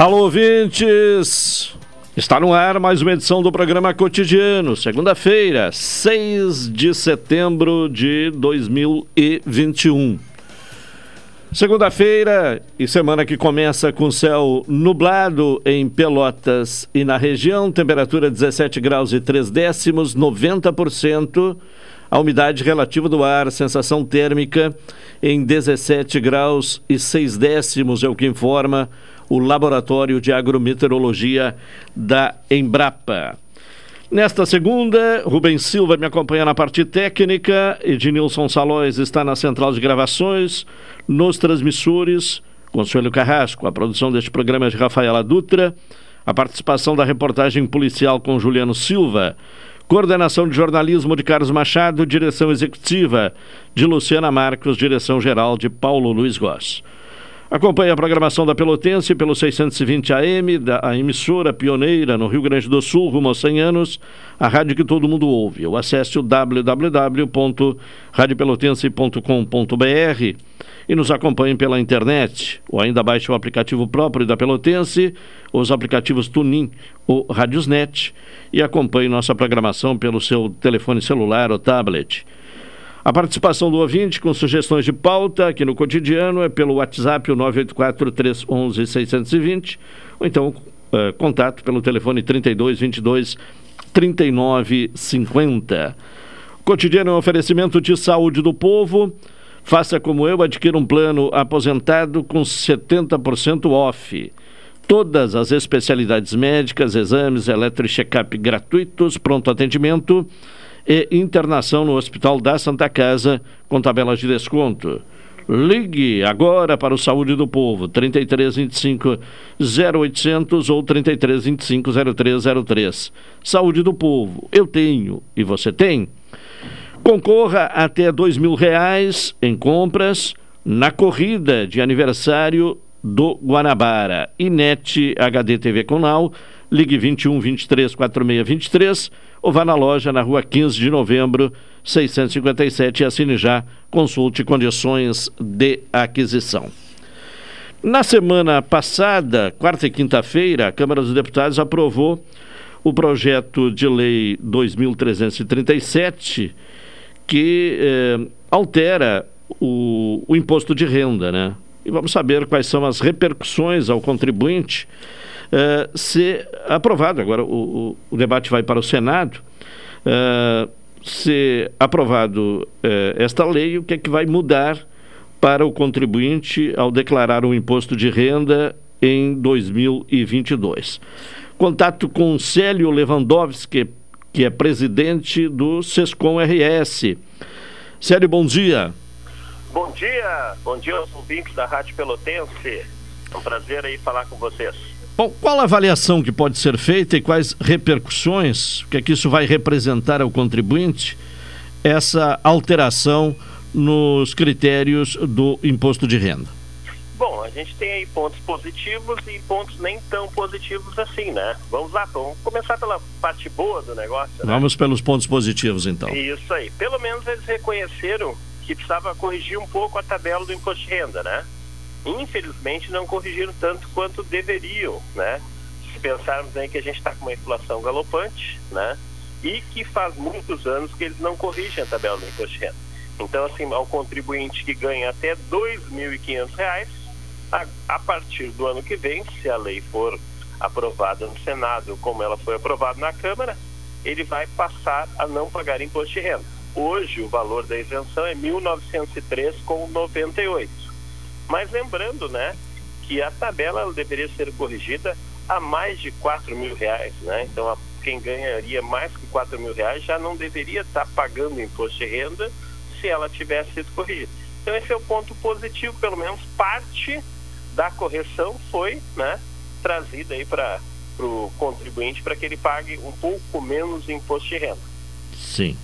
Alô, ouvintes! Está no ar mais uma edição do programa Cotidiano, segunda-feira, 6 de setembro de 2021. Segunda-feira e semana que começa com céu nublado em Pelotas e na região, temperatura 17 graus e 3 décimos, 90%, a umidade relativa do ar, sensação térmica em 17 graus e 6 décimos, é o que informa o Laboratório de Agrometeorologia da Embrapa. Nesta segunda, Rubens Silva me acompanha na parte técnica, Ednilson Salóis está na central de gravações, nos transmissores, Consuelo Carrasco, a produção deste programa é de Rafaela Dutra, a participação da reportagem policial com Juliano Silva, coordenação de jornalismo de Carlos Machado, direção executiva de Luciana Marcos, direção geral de Paulo Luiz Goss. Acompanhe a programação da Pelotense pelo 620 AM, da a emissora pioneira no Rio Grande do Sul, rumo aos 100 anos, a rádio que todo mundo ouve. Ou acesse o www.radiopelotense.com.br e nos acompanhe pela internet, ou ainda baixe o aplicativo próprio da Pelotense, os aplicativos Tunin ou Radiosnet, e acompanhe nossa programação pelo seu telefone celular ou tablet. A participação do ouvinte com sugestões de pauta aqui no cotidiano é pelo WhatsApp, o 984-311-620, ou então uh, contato pelo telefone 3222 3950. Cotidiano é um oferecimento de saúde do povo. Faça como eu, adquira um plano aposentado com 70% off. Todas as especialidades médicas, exames, eletrocheck-up gratuitos, pronto atendimento e internação no Hospital da Santa Casa com tabelas de desconto. Ligue agora para o Saúde do Povo, 3325 0800 ou 3325 0303. Saúde do Povo, eu tenho e você tem. Concorra até dois mil reais em compras na corrida de aniversário do Guanabara. Inet HD TV Conal, ligue 21 23 46 23 ou vá na loja na rua 15 de novembro, 657 e assine já, consulte condições de aquisição. Na semana passada, quarta e quinta-feira, a Câmara dos Deputados aprovou o projeto de lei 2337 que eh, altera o, o imposto de renda, né? E vamos saber quais são as repercussões ao contribuinte uh, ser aprovado. Agora, o, o, debate vai para o Senado. Uh, ser aprovado uh, esta lei, o que é que vai mudar para o contribuinte ao declarar um imposto de renda em 2022? Contato com Célio Lewandowski, que é presidente do SESCOM RS. Célio, bom dia. Bom dia, bom dia aos ouvintes da Rádio Pelotense. É um prazer aí falar com vocês. Bom, qual a avaliação que pode ser feita e quais repercussões, o que é que isso vai representar ao contribuinte, essa alteração nos critérios do imposto de renda? Bom, a gente tem aí pontos positivos e pontos nem tão positivos assim, né? Vamos lá, vamos começar pela parte boa do negócio. Né? Vamos pelos pontos positivos, então. Isso aí. Pelo menos eles reconheceram que precisava corrigir um pouco a tabela do imposto de renda, né? Infelizmente não corrigiram tanto quanto deveriam, né? Se pensarmos aí que a gente está com uma inflação galopante, né? E que faz muitos anos que eles não corrigem a tabela do imposto de renda. Então, assim, ao contribuinte que ganha até R$ 2.500, a, a partir do ano que vem, se a lei for aprovada no Senado, como ela foi aprovada na Câmara, ele vai passar a não pagar imposto de renda. Hoje, o valor da isenção é R$ 1.903,98. Mas lembrando, né, que a tabela deveria ser corrigida a mais de 4 mil reais, né? Então, a, quem ganharia mais que 4 mil reais já não deveria estar pagando imposto de renda se ela tivesse sido corrigida. Então, esse é o ponto positivo, pelo menos parte da correção foi né, trazida aí para o contribuinte para que ele pague um pouco menos imposto de renda. Sim.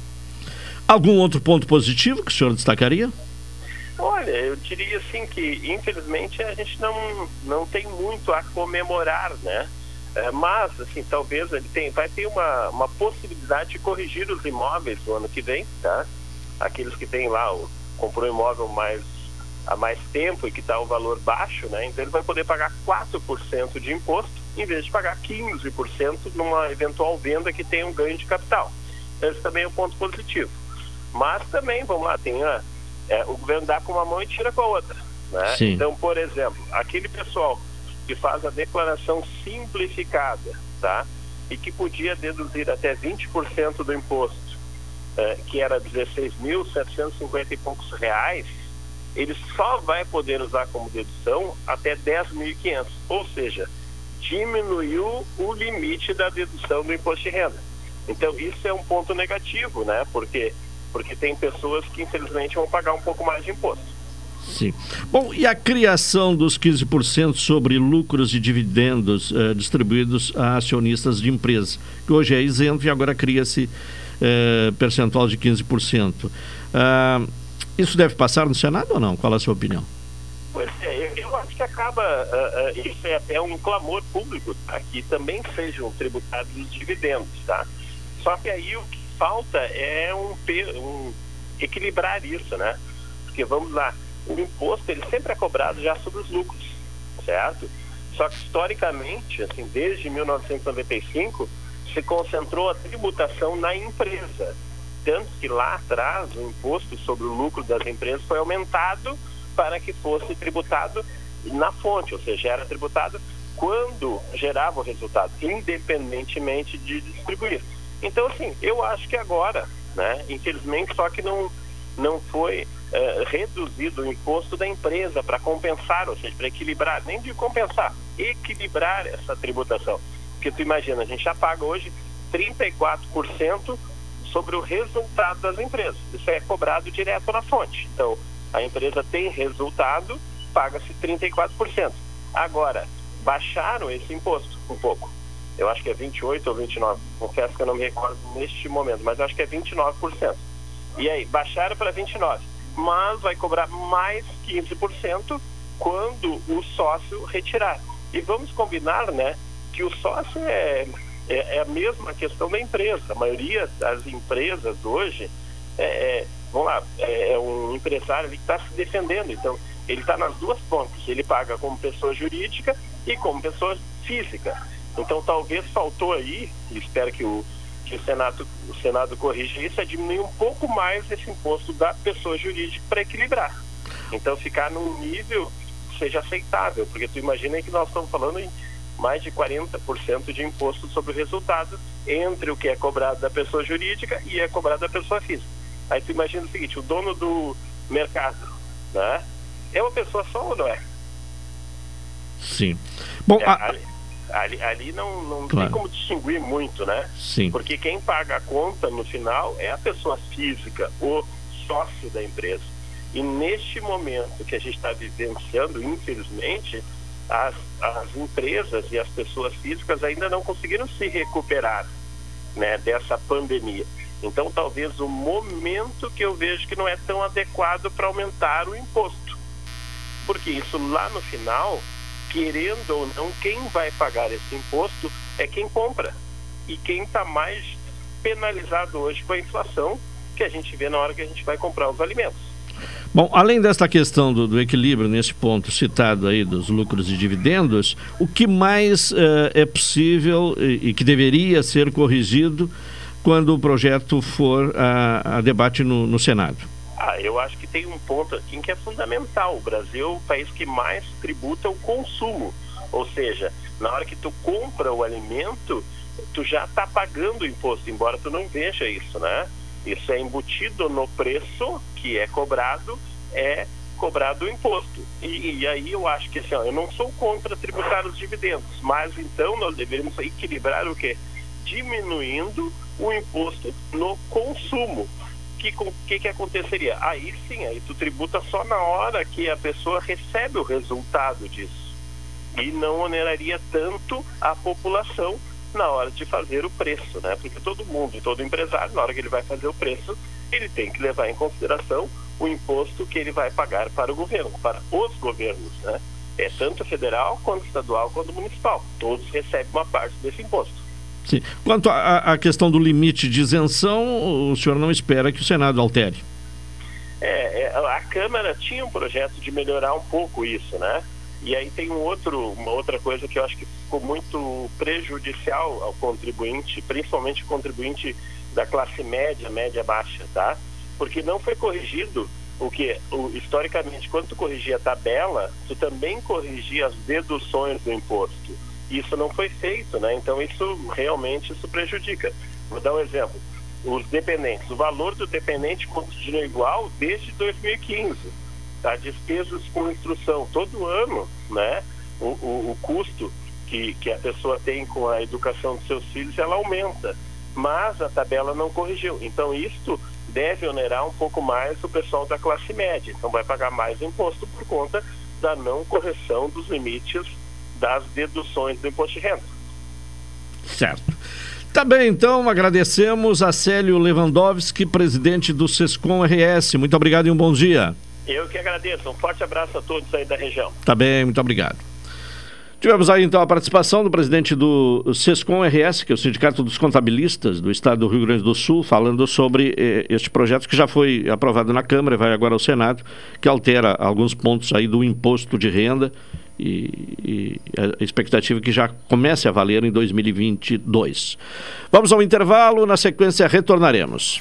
Algum outro ponto positivo que o senhor destacaria? Olha, eu diria assim que infelizmente a gente não, não tem muito a comemorar, né? É, mas, assim, talvez ele tem, vai ter uma, uma possibilidade de corrigir os imóveis no ano que vem, tá? Aqueles que têm lá, o, comprou imóvel mais, há mais tempo e que está o valor baixo, né? Então ele vai poder pagar 4% de imposto em vez de pagar 15% numa eventual venda que tenha um ganho de capital. Esse também é um ponto positivo. Mas também, vamos lá, tem a, é, o governo dá com uma mão e tira com a outra. Né? Então, por exemplo, aquele pessoal que faz a declaração simplificada, tá? E que podia deduzir até 20% do imposto, é, que era 16.750 e poucos reais, ele só vai poder usar como dedução até 10.500. Ou seja, diminuiu o limite da dedução do imposto de renda. Então, isso é um ponto negativo, né? Porque porque tem pessoas que infelizmente vão pagar um pouco mais de imposto. Sim. Bom, e a criação dos 15% sobre lucros e dividendos eh, distribuídos a acionistas de empresas, que hoje é isento e agora cria-se eh, percentual de 15%. Ah, isso deve passar no Senado ou não? Qual é a sua opinião? Pois é, eu, acho que acaba, uh, uh, isso é até um clamor público, tá? que também sejam tributados os dividendos, tá? Só que aí o que falta é um, um equilibrar isso, né? Porque vamos lá, o imposto ele sempre é cobrado já sobre os lucros, certo? Só que historicamente, assim, desde 1995, se concentrou a tributação na empresa. Tanto que lá atrás o imposto sobre o lucro das empresas foi aumentado para que fosse tributado na fonte, ou seja, era tributado quando gerava o resultado, independentemente de distribuir. Então, assim, eu acho que agora, né, infelizmente, só que não, não foi é, reduzido o imposto da empresa para compensar, ou seja, para equilibrar, nem de compensar, equilibrar essa tributação. Porque tu imagina, a gente já paga hoje 34% sobre o resultado das empresas. Isso é cobrado direto na fonte. Então, a empresa tem resultado, paga-se 34%. Agora, baixaram esse imposto um pouco eu acho que é 28 ou 29, confesso que eu não me recordo neste momento, mas eu acho que é 29%. E aí, baixaram para 29%, mas vai cobrar mais 15% quando o sócio retirar. E vamos combinar, né, que o sócio é, é, é a mesma questão da empresa. A maioria das empresas hoje, é, é vamos lá, é, é um empresário que está se defendendo, então ele está nas duas pontas, ele paga como pessoa jurídica e como pessoa física. Então talvez faltou aí, e espero que o, que o Senado, o Senado corrija isso, é diminuir um pouco mais esse imposto da pessoa jurídica para equilibrar. Então ficar num nível que seja aceitável, porque tu imagina que nós estamos falando em mais de 40% de imposto sobre o resultado entre o que é cobrado da pessoa jurídica e é cobrado da pessoa física. Aí tu imagina o seguinte, o dono do mercado, né? É uma pessoa só ou não é? Sim. Bom, é, a... ali, ali, ali não, não claro. tem como distinguir muito, né? Sim. Porque quem paga a conta no final é a pessoa física, o sócio da empresa. E neste momento que a gente está vivenciando, infelizmente, as, as empresas e as pessoas físicas ainda não conseguiram se recuperar né, dessa pandemia. Então, talvez o momento que eu vejo que não é tão adequado para aumentar o imposto. Porque isso lá no final querendo ou não, quem vai pagar esse imposto é quem compra. E quem está mais penalizado hoje com a inflação que a gente vê na hora que a gente vai comprar os alimentos. Bom, além desta questão do, do equilíbrio nesse ponto citado aí dos lucros e dividendos, o que mais uh, é possível e, e, que deveria ser corrigido quando o projeto for a, a debate no, no Senado? Ah, eu acho que tem um ponto aqui que é fundamental. O Brasil é o país que mais tributa o consumo. Ou seja, na hora que tu compra o alimento, tu já está pagando o imposto, embora tu não veja isso, né? Isso é embutido no preço que é cobrado, é cobrado o imposto. E, e, aí eu acho que assim, ó, eu não sou contra tributar os dividendos, mas então nós deveríamos equilibrar o quê? Diminuindo o imposto no consumo. Que, que, que aconteceria? Aí sim, aí tu tributa só na hora que a pessoa recebe o resultado disso. E não oneraria tanto a população na hora de fazer o preço, né? Porque todo mundo, todo empresário, na hora que ele vai fazer o preço, ele tem que levar em consideração o imposto que ele vai pagar para o governo, para os governos, né? É tanto federal, quanto estadual, quanto municipal. Todos recebem uma parte desse imposto. Sim. Quanto à questão do limite de isenção, o senhor não espera que o Senado altere? É, é, a Câmara tinha um projeto de melhorar um pouco isso, né? E aí tem um outro, uma outra coisa que eu acho que ficou muito prejudicial ao contribuinte, principalmente o contribuinte da classe média, média baixa, tá? porque não foi corrigido o que o, historicamente quando tu corrigia a tabela tu também corrigia as deduções do imposto isso não foi feito né? Então isso realmente isso prejudica. Vou dar um exemplo. Os dependentes o valor do dependente continua igual desde 2015 tá? Despesas com instrução todo ano né? O, o, o custo que, que a pessoa tem com a educação dos seus filhos ela aumenta. Mas a tabela não corrigiu. Então isto deve onerar um pouco mais o pessoal da classe média. Então vai pagar mais imposto por conta da não correção dos limites das deduções do imposto de renda. Certo. Tá bem, então agradecemos a Célio Lewandowski, presidente do Sescom RS. Muito obrigado e um bom dia. Eu que agradeço. Um forte abraço a todos aí da região. Tá bem, muito obrigado. Tivemos aí então a participação do presidente do SESCOM RS, que é o Sindicato dos Contabilistas do Estado do Rio Grande do Sul, falando sobre eh, este projeto que já foi aprovado na Câmara e vai agora ao Senado, que altera alguns pontos aí do imposto de renda e, e a expectativa é que já comece a valer em 2022. Vamos ao intervalo, na sequência retornaremos.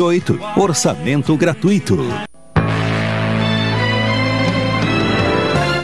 53981612828. Orçamento gratuito.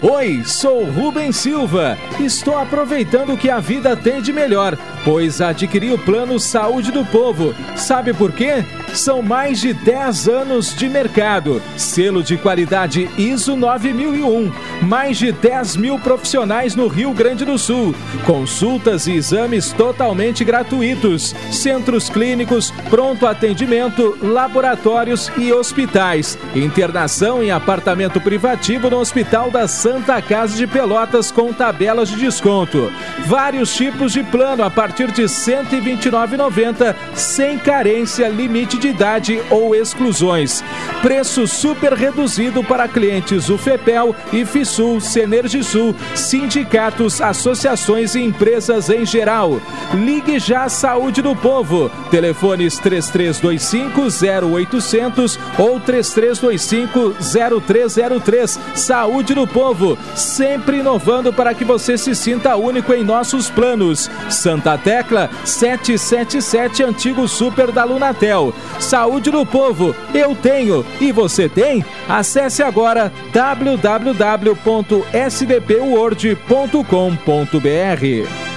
Oi, sou Rubem Silva. Estou aproveitando o que a vida tem de melhor, pois adquiri o plano Saúde do Povo. Sabe por quê? São mais de 10 anos de mercado, selo de qualidade ISO 9001, mais de 10 mil profissionais no Rio Grande do Sul, consultas e exames totalmente gratuitos, centros clínicos, pronto atendimento, laboratórios e hospitais, internação em apartamento privativo no Hospital da Santa Casa de Pelotas com tabelas de desconto, vários tipos de plano a partir de R$ 129,90, sem carência, limite de idade ou exclusões. Preço super reduzido para clientes UFEPEL, IFISUL, Senergisul, sindicatos, associações e empresas em geral. Ligue já à Saúde do Povo. Telefones 3325 0800 ou 3325 0303. Saúde do Povo, sempre inovando para que você se sinta único em nossos planos. Santa Tecla 777 Antigo Super da Lunatel. Saúde do povo, eu tenho e você tem? Acesse agora www.sdpword.com.br.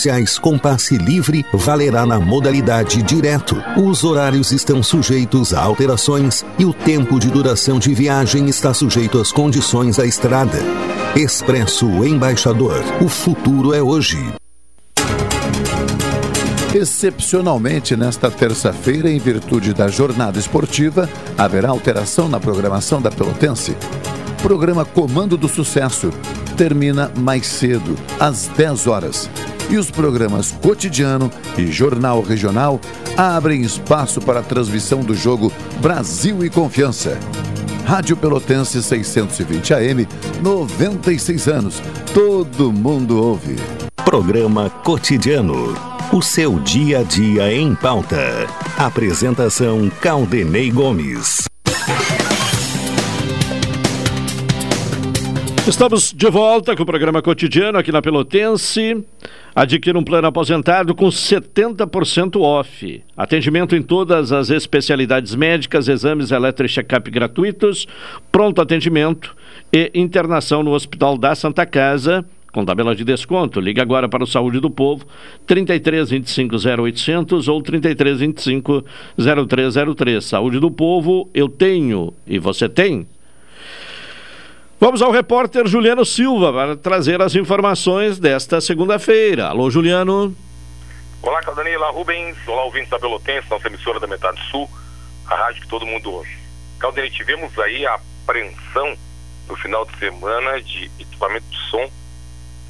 especiais com passe livre valerá na modalidade direto. Os horários estão sujeitos a alterações e o tempo de duração de viagem está sujeito às condições da estrada. Expresso Embaixador. O futuro é hoje. Excepcionalmente, nesta terça-feira, em virtude da jornada esportiva, haverá alteração na programação da Pelotense. Programa Comando do Sucesso termina mais cedo, às 10 horas. E os programas Cotidiano e Jornal Regional abrem espaço para a transmissão do jogo Brasil e Confiança. Rádio Pelotense 620 AM, 96 anos. Todo mundo ouve. Programa Cotidiano. O seu dia a dia em pauta. Apresentação Caldenei Gomes. Estamos de volta com o programa cotidiano aqui na Pelotense. Adquira um plano aposentado com 70% off. Atendimento em todas as especialidades médicas, exames elétricos check-up gratuitos, pronto atendimento e internação no Hospital da Santa Casa com tabela de desconto. Liga agora para o Saúde do Povo, 33 25 0800 ou 33 25 0303. Saúde do Povo, eu tenho e você tem. Vamos ao repórter Juliano Silva para trazer as informações desta segunda-feira. Alô, Juliano. Olá, Caldanila Rubens. Olá, ouvintes da Pelotense, nossa emissora da Metade Sul, a rádio que todo mundo ouve. Caldanila, tivemos aí a apreensão no final de semana de equipamento de som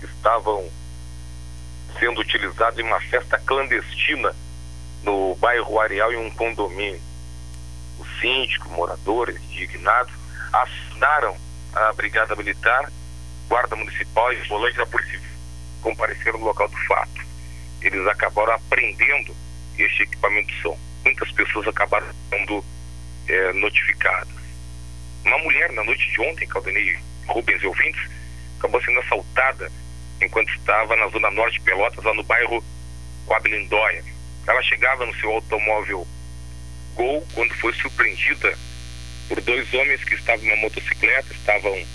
que estavam sendo utilizados em uma festa clandestina no bairro Areal em um condomínio. O síndico, moradores, indignados, assinaram a Brigada Militar, Guarda Municipal e volantes da Polícia compareceram no local do fato. Eles acabaram apreendendo este equipamento de som. Muitas pessoas acabaram sendo é, notificadas. Uma mulher, na noite de ontem, Caldenei Rubens e ouvintes, acabou sendo assaltada enquanto estava na zona norte de Pelotas, lá no bairro Coablindóia. Ela chegava no seu automóvel Gol quando foi surpreendida por dois homens que estavam na motocicleta, estavam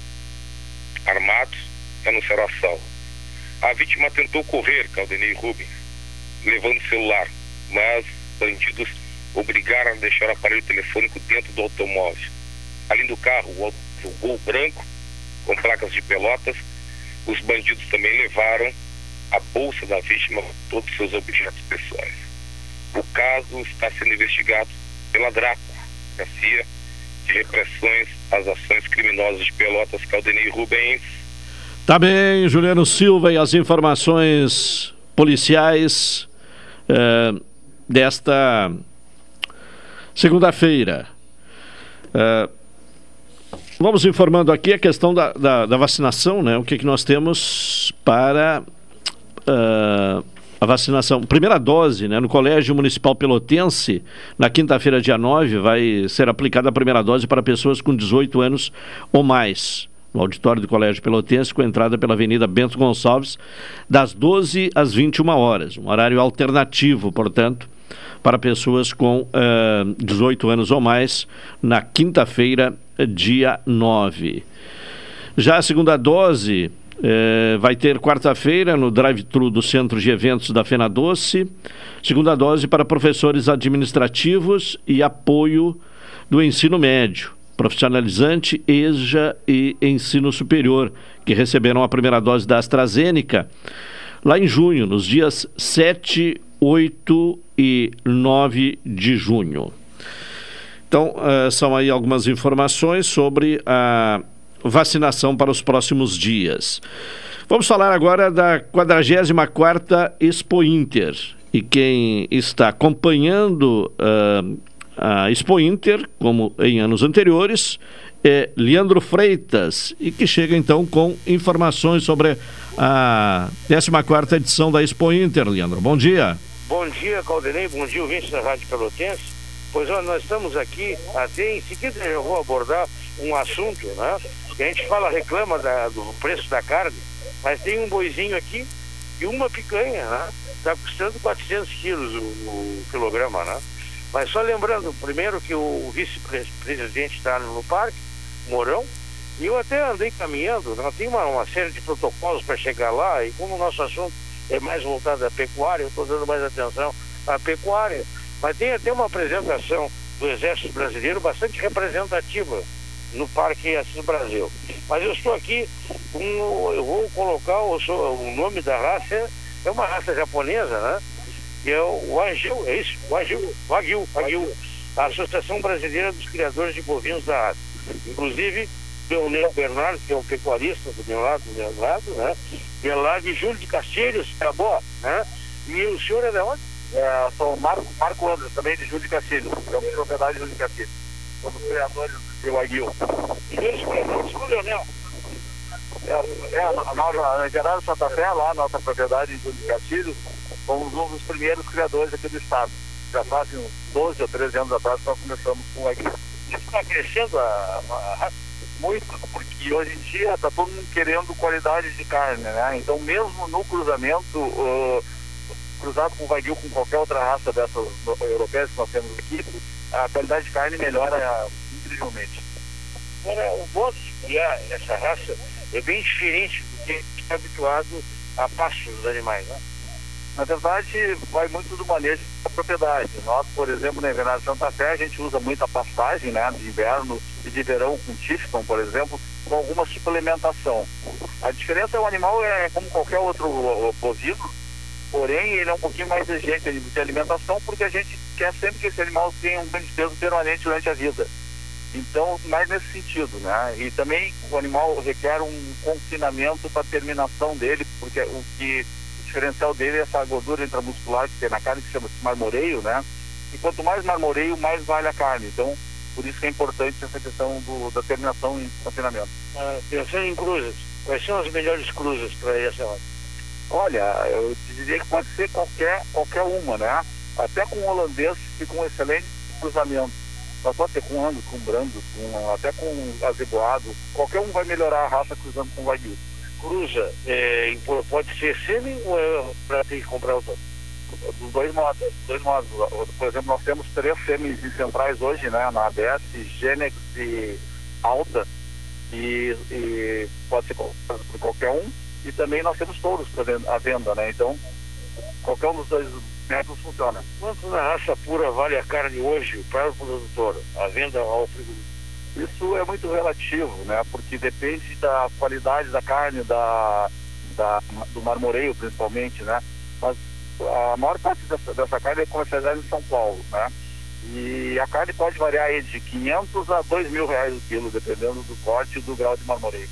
armados anunciaram assalto. A vítima tentou correr, Caldenei Rubens, levando o celular, mas bandidos obrigaram a deixar o aparelho telefônico dentro do automóvel. Além do carro, o Gol branco, com placas de pelotas, os bandidos também levaram a bolsa da vítima com todos os seus objetos pessoais. O caso está sendo investigado pela DRACO, Garcia, de repressões às ações criminosas de Pelotas, Caldenei Rubens. Tá bem, Juliano Silva e as informações policiais eh, desta segunda-feira. Eh, vamos informando aqui a questão da, da, da, vacinação, né? O que, que nós temos para uh, a vacinação. Primeira dose, né? No Colégio Municipal Pelotense, na quinta-feira, dia 9, vai ser aplicada a primeira dose para pessoas com 18 anos ou mais. No auditório do Colégio Pelotense, com entrada pela Avenida Bento Gonçalves, das 12 às 21 horas. Um horário alternativo, portanto, para pessoas com uh, eh, 18 anos ou mais, na quinta-feira, dia 9. Já a segunda dose é, vai ter quarta-feira no drive-thru do Centro de Eventos da Fena Doce, segunda dose para professores administrativos e apoio do ensino médio, profissionalizante, EJA e ensino superior, que receberam a primeira dose da AstraZeneca lá em junho, nos dias 7, 8 e 9 de junho. Então, uh, são aí algumas informações sobre a vacinação para os próximos dias. Vamos falar agora da 44ª Expo Inter. E quem está acompanhando uh, a Expo Inter, como em anos anteriores, é Leandro Freitas, e que chega então com informações sobre a 14 edição da Expo Inter, Leandro. Bom dia. Bom dia, Caldenei. Bom dia, ouvinte da Rádio Pelotense. Pois olha, nós estamos aqui, até em seguida eu vou abordar um assunto, né? Que a gente fala, reclama da, do preço da carne, mas tem um boizinho aqui e uma picanha, né? Está custando 400 quilos o, o, quilograma, né? Mas só lembrando, primeiro que o vice-presidente está no parque, Mourão, e eu até andei caminhando, né? tem uma, uma série de protocolos para chegar lá, e como o nosso assunto é mais voltado à pecuária, eu estou dando mais atenção à pecuária, mas tem até uma apresentação do Exército Brasileiro bastante representativa no Parque Assis Brasil. Mas eu estou aqui, com, eu vou colocar o, o nome da raça, é uma raça japonesa, né? Que é o Wagyu, é isso? Wagyu, Wagyu, Wagyu, a Associação Brasileira dos Criadores de Bovinos da Raça. Inclusive, Leonel Bernardo, que é um pecuarista do meu lado, do meu lado, né? E é lá de Júlio de Castilhos, boa, né? E o senhor é de onde? É, sou Marco, Marco Andres, também de Júlio de Castilhos, é uma propriedade de Júlio de Castilhos. Somos criadores do Aguil. Senhor Leonel. É, é, a nossa, Gerardo Santa Fé, lá, nossa propriedade de Castilhos, fomos um dos primeiros criadores aqui do estado. Já fazem uns 12 ou 13 anos atrás que nós começamos com o Aguil. Está crescendo a, a? Muito, porque hoje em dia está todo mundo querendo qualidade de carne, né? Então mesmo no cruzamento, uh, cruzado com o Wagyu com qualquer outra raça dessas europeias que nós temos aqui, a qualidade de carne melhora incrivelmente. Agora, o modo de criar essa raça é bem diferente do que está habituado a pastos dos animais, né? Na verdade, vai muito do manejo da propriedade. Nós, por exemplo, na Invernada Santa Fé, a gente usa muita pastagem, né, de inverno e de verão com Tifton, por exemplo, com alguma suplementação. A diferença é o animal é como qualquer outro bovino, porém ele é um pouquinho mais exigente de alimentação porque a gente quer sempre que esse animal tenha um grande peso permanente durante a vida. Então, mais nesse sentido, né? E também o animal requer um confinamento para terminação dele, porque o que diferencial dele é essa gordura intramuscular que tem na carne, que chama-se marmoreio, né? E quanto mais marmoreio, mais vale a carne. Então, por isso que é importante essa questão do, da terminação em confinamento. Ah, pensando em cruzas, quais são as melhores cruzas para essa hora? Olha, eu diria que pode ser qualquer, qualquer uma, né? Até com holandês e com excelente cruzamento. Mas pode ser com angus, com brandos, com, até com azeboado. Qualquer um vai melhorar a raça cruzando com wagyu cruza, é, pode ser semi ou é para ter que comprar outro? Dos dois modos, dois modos. Por exemplo, nós temos três semis centrais hoje, né? Na ABS, Genex e Alta. E, e pode ser por qualquer um. E também nós temos touros à venda, né? Então, qualquer um dos dois métodos funciona. Quanto na raça pura vale a carne hoje para o produtor? A venda ao frigorífico? Isso é muito relativo, né? Porque depende da qualidade da carne, da, da do marmoreio principalmente, né? Mas a maior parte dessa, dessa carne é comercializada em São Paulo, né? E a carne pode variar aí de 500 a 2 mil reais o quilo, dependendo do corte e do grau de marmoreio.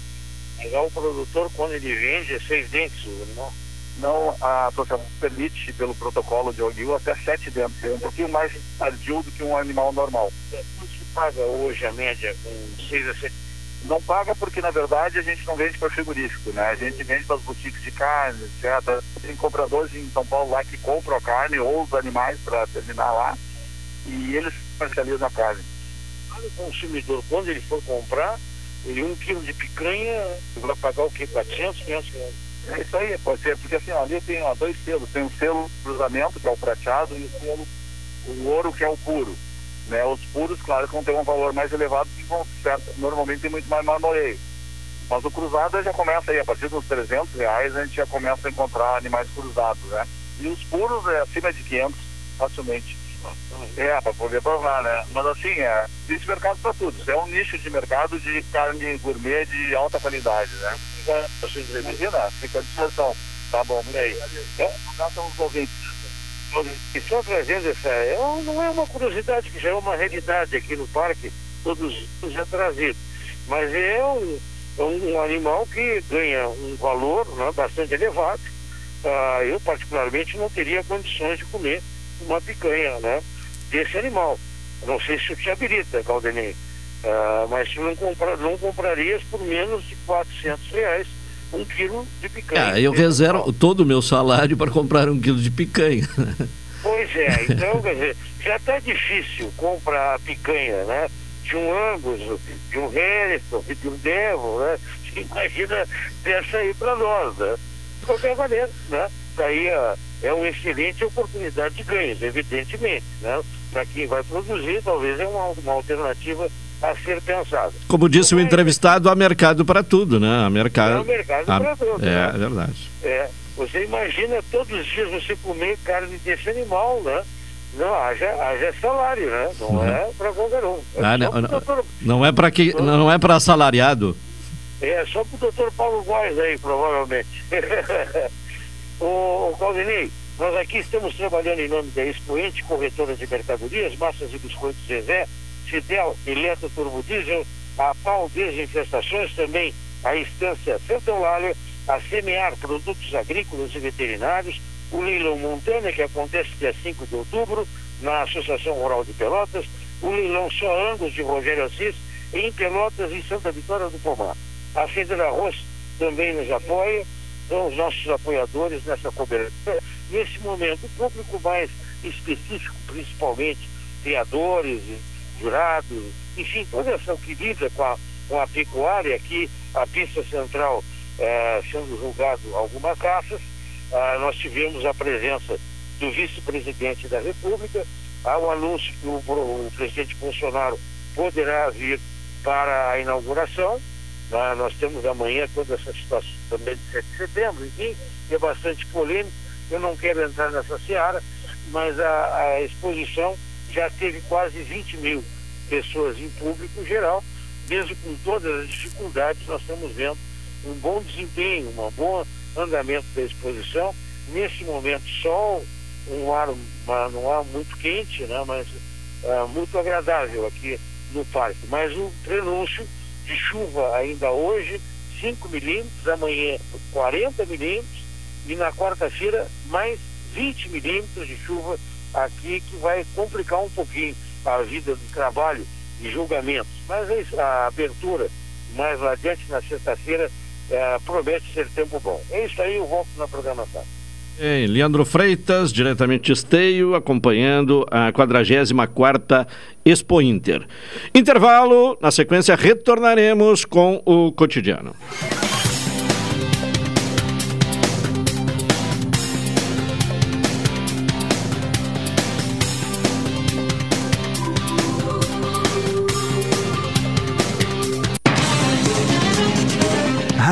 Mas o produtor, quando ele vende, é seis dentes, não? Não, a associação permite, pelo protocolo de Ogil, até sete dentes. É um pouquinho mais tardio do que um animal normal paga hoje a média com 6 a 7? Não paga porque, na verdade, a gente não vende para frigorífico, né? A gente vende para as boutiques de carne, etc. Tem compradores em São Paulo lá que compram a carne ou os animais para terminar lá e eles comercializam a carne. O consumidor, quando ele for comprar, ele um quilo de picanha vai pagar o quê? 400, 500 reais? É isso aí, pode ser, porque assim, ali tem ó, dois selos, tem o selo cruzamento, que é o prateado, e o selo, o ouro, que é o puro. Né? Os puros, claro, vão ter um valor mais elevado, que vão, certo, normalmente tem muito mais marmoreio. Mas o cruzado já começa aí, a partir dos 300 reais, a gente já começa a encontrar animais cruzados, né? E os puros é acima de 500, facilmente. É, para poder provar, né? Mas assim, é, existe mercado para tudo. É um nicho de mercado de carne gourmet de alta qualidade, né? Imagina, fica à disposição. Tá bom, e aí? É, são os ouvintes. E só trazendo essa. É, não é uma curiosidade, que já é uma realidade aqui no parque, todos já é trazido. Mas é um, é um animal que ganha um valor né, bastante elevado. Ah, eu, particularmente, não teria condições de comer uma picanha né, desse animal. Não sei se o te habilita, Caldenei. Ah, mas se não, compra, não comprarias por menos de 400 reais um quilo de picanha. Ah, eu reservo todo o meu salário para comprar um quilo de picanha. Pois é, então, quer dizer, já está difícil comprar picanha, né? De um Angus, de um Harrison, de um Devil, né? Imagina dessa aí para nós, né? De qualquer maneira, né? Daí é uma excelente oportunidade de ganhos, evidentemente, né? Para quem vai produzir, talvez é uma, uma alternativa a ser pensada. Como disse o entrevistado, há mercado para tudo, né? Há mercado, há mercado para tudo. É, né? é verdade. É. Você imagina todos os dias você comer carne desse animal, né? Não, haja, haja salário, né? Não uhum. é para qualquer um. É ah, não, não, doutor... não, é para que não é para assalariado. É só para o doutor Paulo Góes aí, provavelmente. o Claudinei, nós aqui estamos trabalhando em nome da Expoente Corretora de Mercadorias, Massas e Biscoitos Zezé, Fidel Eletro Turbo Diesel, a Pau Desinfestações, também a Estância Santa Eulália, a semear produtos agrícolas e veterinários, o leilão Montana, que acontece dia 5 de outubro, na Associação Rural de Pelotas, o leilão Só Angus de Rogério Assis, em Pelotas e Santa Vitória do Pomar. A Federa Arroz também nos apoia, são os nossos apoiadores nessa cobertura. Nesse momento, o público mais específico, principalmente criadores, jurados, enfim, toda essa que lida com a, com a pecuária aqui, a pista central é, sendo julgado algumas caças. Ah, nós tivemos a presença do vice-presidente da República, há o anúncio que o, o, presidente Bolsonaro poderá vir para a inauguração. Ah, nós temos amanhã toda essa situação também de 7 de setembro, enfim, é bastante polêmico. Eu não quero entrar nessa seara, mas a, a exposição já teve quase 20 mil pessoas em público geral, mesmo com todas as dificuldades, nós estamos vendo um bom desempenho, um bom andamento da exposição. Nesse momento, sol, um ar, um ar muito quente, né, mas uh, muito agradável aqui no parque. Mas o prenúncio de chuva ainda hoje, 5 milímetros, amanhã 40 milímetros e na quarta-feira mais 20 milímetros de chuva aqui que vai complicar um pouquinho a vida do trabalho e julgamentos. Mas é a abertura mais adiante na sexta-feira é, promete ser tempo bom. É isso aí, eu volto na programação. Leandro Freitas, diretamente de Esteio, acompanhando a 44ª Expo Inter. Intervalo, na sequência retornaremos com o cotidiano.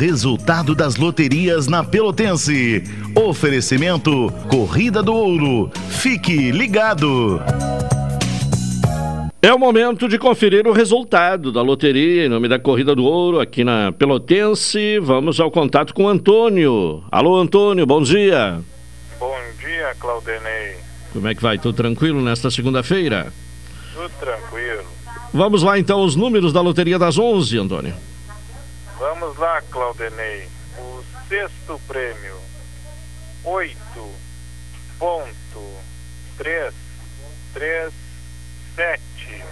Resultado das loterias na Pelotense. Oferecimento Corrida do Ouro. Fique ligado. É o momento de conferir o resultado da loteria em nome da Corrida do Ouro aqui na Pelotense. Vamos ao contato com o Antônio. Alô, Antônio, bom dia. Bom dia, Claudenei. Como é que vai? Tudo tranquilo nesta segunda-feira? Tudo tranquilo. Vamos lá então os números da loteria das 11, Antônio. Vamos lá, Claudenei. O sexto prêmio, 8.337.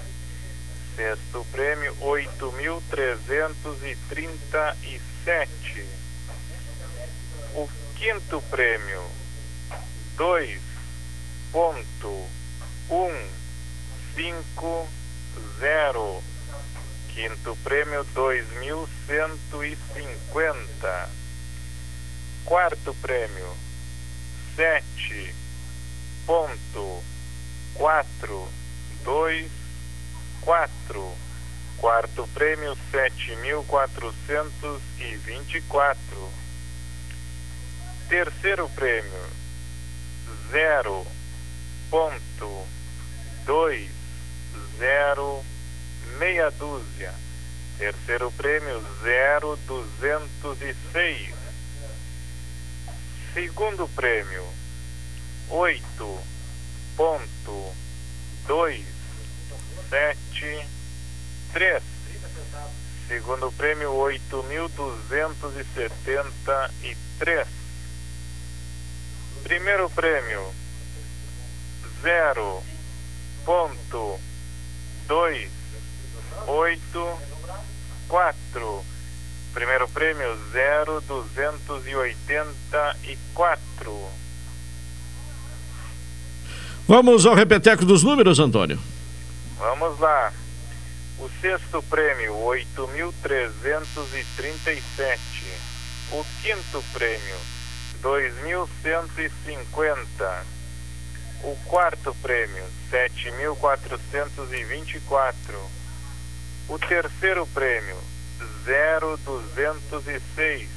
Sexto prêmio, 8.337. O quinto prêmio, 2.150. Quinto prêmio, dois mil cento e cinquenta. Quarto prêmio, sete ponto quatro dois quatro. Quarto prêmio, sete mil quatrocentos e vinte e quatro. Terceiro prêmio, zero ponto dois zero meia dúzia. Terceiro prêmio, 0,206. Segundo prêmio, 8 ponto dois sete três segundo prêmio oito mil duzentos e setenta e três primeiro prêmio zero ponto dois oito quatro primeiro prêmio zero duzentos e oitenta e quatro Vamos ao repeteco dos números, Antônio. Vamos lá. O sexto prêmio, 8.337. O quinto prêmio, 2.150. O quarto prêmio, 7.424. O terceiro prêmio, 0,206.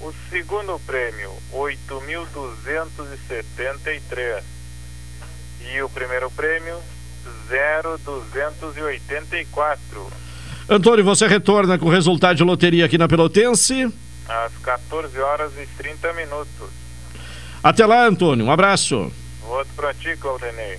O segundo prêmio, 8.273. E o primeiro prêmio, 0,284. Antônio, você retorna com o resultado de loteria aqui na Pelotense. Às 14 horas e 30 minutos. Até lá, Antônio. Um abraço. Outro pra ti, Claudinei.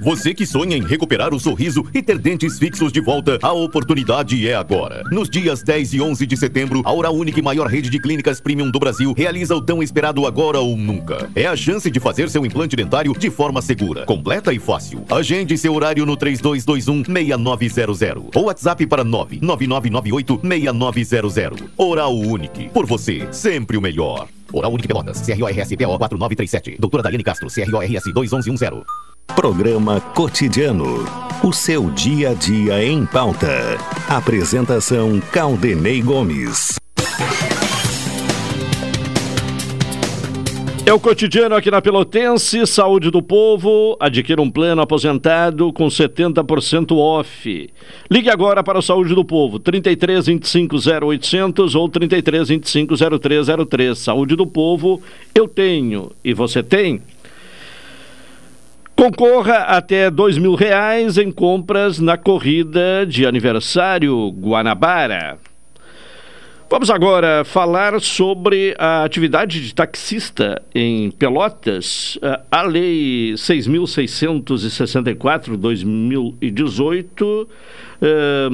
Você que sonha em recuperar o sorriso e ter dentes fixos de volta, a oportunidade é agora. Nos dias 10 e 11 de setembro, a Hora Única e maior rede de clínicas premium do Brasil realiza o tão esperado agora ou nunca. É a chance de fazer seu implante dentário de forma segura, completa e fácil. Agende seu horário no 3221-6900 ou WhatsApp para 99998-6900. Oral Unique. Por você, sempre o melhor. Oral Unique Pelotas, CRORS PO 4937. Doutora Daiane Castro, CRORS 21110. Programa Cotidiano. O seu dia a dia em pauta. Apresentação Caldenei Gomes. É o cotidiano aqui na Pelotense, Saúde do Povo, adquira um plano aposentado com 70% off. Ligue agora para o Saúde do Povo, 33 25 0800 ou 33 25 0303. Saúde do Povo, eu tenho e você tem? Concorra até dois mil reais em compras na corrida de aniversário Guanabara. Vamos agora falar sobre a atividade de taxista em Pelotas. A Lei 6.664-2018 eh,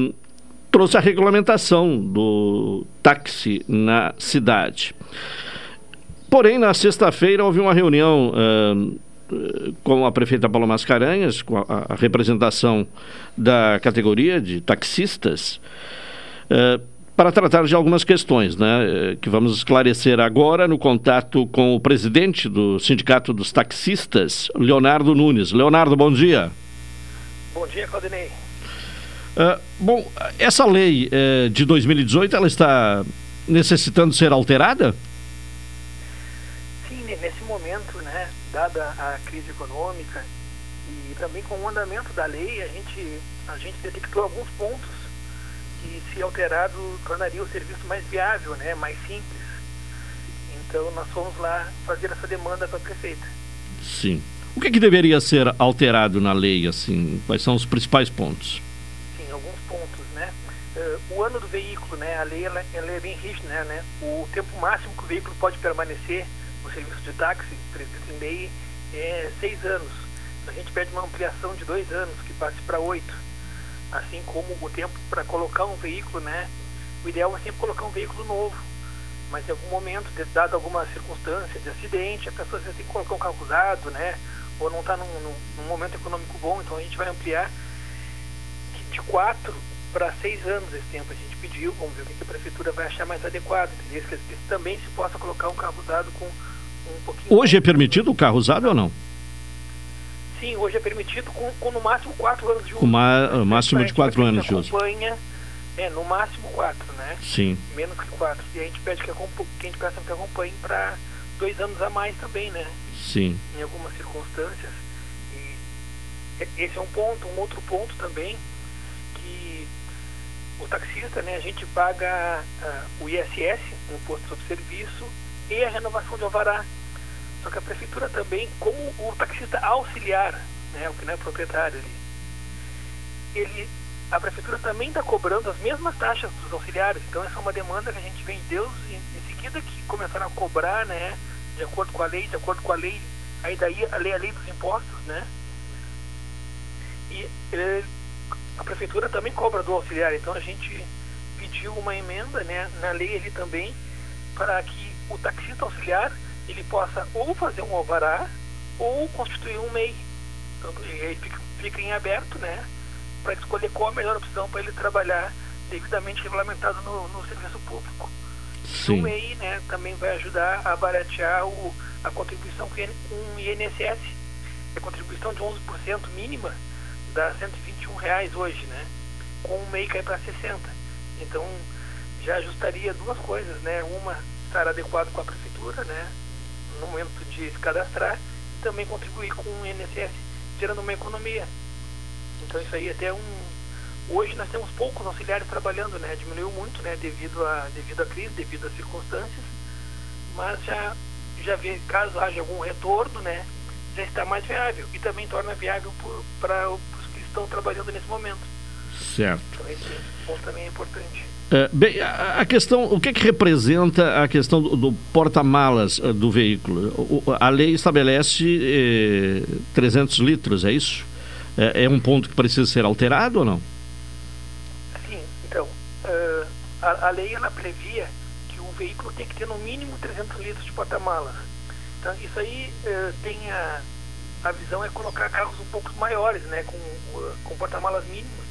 trouxe a regulamentação do táxi na cidade. Porém, na sexta-feira houve uma reunião. Eh, com a prefeita Paula Mascarenhas, com a, a representação da categoria de taxistas, uh, para tratar de algumas questões, né, eh, que vamos esclarecer agora no contato com o presidente do Sindicato dos Taxistas, Leonardo Nunes. Leonardo, bom dia. Bom dia, Claudinei. Uh, bom, essa lei de 2018, ela está necessitando ser alterada? Sim, nesse momento, dada a crise econômica e também com o andamento da lei, a gente, a gente detectou alguns pontos que, se alterado, tornaria o serviço mais viável, né, mais simples. Então, nós fomos lá fazer essa demanda para a prefeita. Sim. O que, é que deveria ser alterado na lei, assim? Quais são os principais pontos? Sim, alguns pontos, né? Uh, o ano do veículo, né? A lei ela, ela é bem rígida, né? O tempo máximo que o veículo pode permanecer serviço de táxi, 3 litros e meio, é seis anos. A gente pede uma ampliação de dois anos, que passe para oito. Assim como o tempo para colocar um veículo, né? O ideal é sempre colocar um veículo novo mas em algum momento, dado alguma circunstância de acidente, a pessoa tem que colocar um carro usado, né? ou não está num, num, num, momento econômico bom, então a gente vai ampliar de quatro para seis anos esse tempo. A gente pediu, vamos ver o que a prefeitura vai achar mais adequado, que também se possa colocar um carro usado com um pouquinho. Hoje é permitido o carro usado ou não? Sim, hoje é permitido com, com no máximo quatro anos de uso. Com ma máximo de quatro anos de uso. Acompanha, é, no máximo quatro, né? Sim. Menos que quatro. E a gente pede que, que a gente peça que acompanhe para dois anos a mais também, né? Sim. Em algumas circunstâncias. E esse é um ponto. Um outro ponto também que o taxista, né, a gente paga uh, o ISS, o Imposto sobre Serviço, e a renovação de alvará. Só que a prefeitura também, como o taxista auxiliar, né, o que não é proprietário ali, ele, a prefeitura também está cobrando as mesmas taxas dos auxiliares. Então essa é uma demanda que a gente vem de Deus em, em seguida que começaram a cobrar, né, de acordo com a lei, de acordo com a lei, aí daí a lei, a lei dos impostos, né? E ele, a prefeitura também cobra do auxiliar, então a gente pediu uma emenda, né, na lei ali também, para que o taxista auxiliar ele possa ou fazer um alvará ou constituir um MEI. Então, aí fica, fica em aberto, né, para escolher qual a melhor opção para ele trabalhar devidamente regulamentado no, no serviço público. Sim. O MEI né, também vai ajudar a baratear o, a contribuição com o INSS. A contribuição de 11% mínima dá 121 reais hoje, né? Com o MEI cai para 60. Então já ajustaria duas coisas, né? Uma estar adequado com a prefeitura, né? No momento de se cadastrar e também contribuir com o INSS, gerando uma economia. Então isso aí até um Hoje nós temos poucos auxiliares trabalhando, né? Diminuiu muito, né? Devido à devido à crise, devido às circunstâncias. Mas já já vê caso haja algum retorno, né? Já está mais viável e também torna viável para os que estão trabalhando nesse momento. Certo. Então esse ponto também é importante. É, bem, a, questão, o que, que representa a questão do, do porta-malas uh, do veículo? O, a lei estabelece eh, 300 litros, é isso? É, é um ponto que precisa ser alterado ou não? a, a lei ela previa que o veículo tem que ter no mínimo 300 litros de porta-malas. Então, isso aí eh, tem a, a visão é colocar carros um pouco maiores, né, com, com porta-malas mínimos, o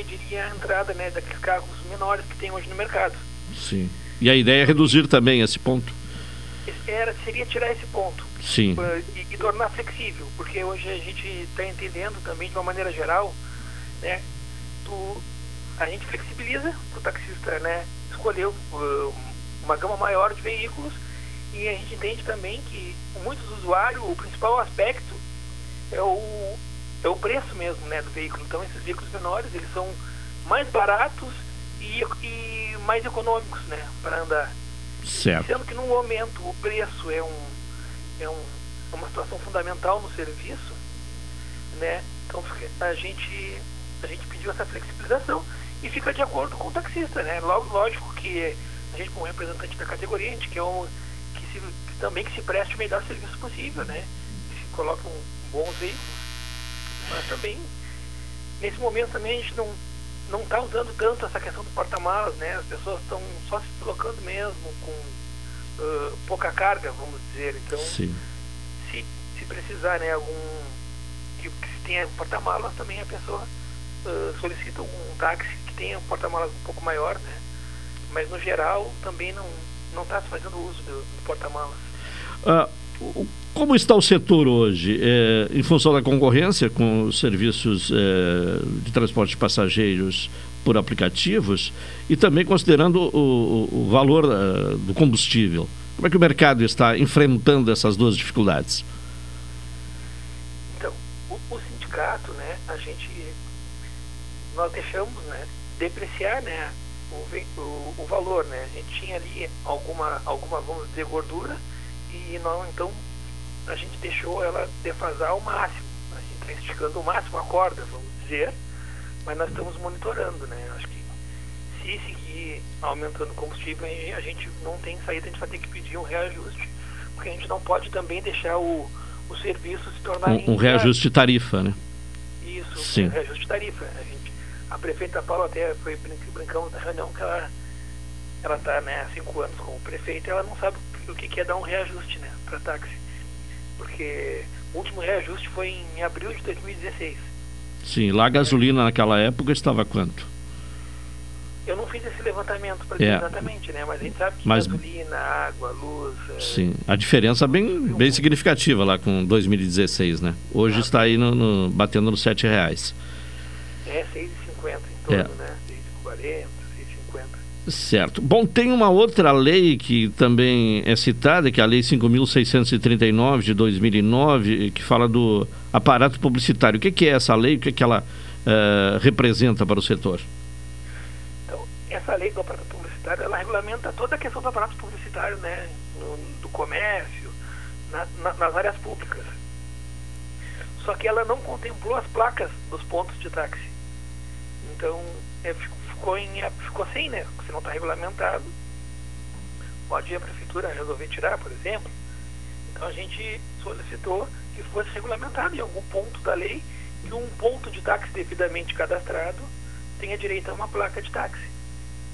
impediria a entrada né, daqueles carros menores que tem hoje no mercado. Sim. E a ideia é reduzir também esse ponto? Era, seria tirar esse ponto. Sim. Uh, e, e, tornar flexível, porque hoje a gente está entendendo também de uma maneira geral, né, do, a gente flexibiliza para o taxista né, escolher uh, uma gama maior de veículos e a gente entende também que muitos usuários, o principal aspecto é o, é o preço mesmo né, do veículo. Então esses veículos menores eles são mais baratos e, e mais econômicos né, para andar. Certo. Sendo que no momento o preço é, um, é um, é uma situação fundamental no serviço, né? Então a gente, a gente pediu essa flexibilização e fica de acordo com o taxista, né? Logo, lógico que a gente como representante da categoria, a gente quer um, que, se, que também que se preste o melhor serviço possível, né? Que se coloque um, um bons veículos. Mas também, nesse momento também a gente não não está usando tanto essa questão do porta-malas, né? As pessoas estão só se deslocando mesmo com uh, pouca carga, vamos dizer. Então, Sim. se, se precisar, né, algum que, que tenha porta-malas, também a pessoa uh, solicita um táxi tenha um porta-malas um pouco maior, né? mas no geral também não não está se fazendo uso do, do porta-malas. Ah, como está o setor hoje, é, em função da concorrência com os serviços é, de transporte de passageiros por aplicativos e também considerando o, o valor uh, do combustível? Como é que o mercado está enfrentando essas duas dificuldades? Então, o, o sindicato, né, a gente, nós deixamos, né, depreciar, né, o, o, o, valor, né? A gente tinha ali alguma, alguma, vamos dizer, gordura e não, então a gente deixou ela defasar ao máximo. A gente está esticando o máximo a corda, vamos dizer, mas nós estamos monitorando, né? Acho que se seguir aumentando o combustível, a gente não tem saída, a gente vai ter que pedir um reajuste, porque a gente não pode também deixar o, o serviço se tornar... Um, um reajuste de tarifa, né? Isso, Sim. um reajuste de tarifa. A gente a prefeita Paula até foi brincando na reunião que ela ela está né, há cinco anos como prefeita ela não sabe o que é dar um reajuste né, para táxi. Porque o último reajuste foi em abril de 2016. Sim, lá a gasolina naquela época estava quanto? Eu não fiz esse levantamento para dizer é. exatamente, né? Mas a gente sabe que Mas, gasolina, água, luz. É, sim, a diferença bem, bem significativa lá com 2016, né? Hoje ah, está aí no, no, batendo nos sete reais. É, 6,50 em torno, é. né? 6,40, 6,50. Certo. Bom, tem uma outra lei que também é citada, que é a Lei 5.639 de 2009, que fala do aparato publicitário. O que, é essa lei? O que, que ela uh, representa para o setor? Então, essa lei do aparato publicitário, ela regulamenta toda a questão do aparato publicitário, né? No, do comércio, na, na, nas áreas públicas. Só que ela não contemplou as placas dos pontos de táxi. Então, é, ficou, em, ficou assim, né? Se não está regulamentado, pode a prefeitura resolver tirar, por exemplo. Então, a gente solicitou que fosse regulamentado em algum ponto da lei que um ponto de táxi devidamente cadastrado tenha direito a uma placa de táxi.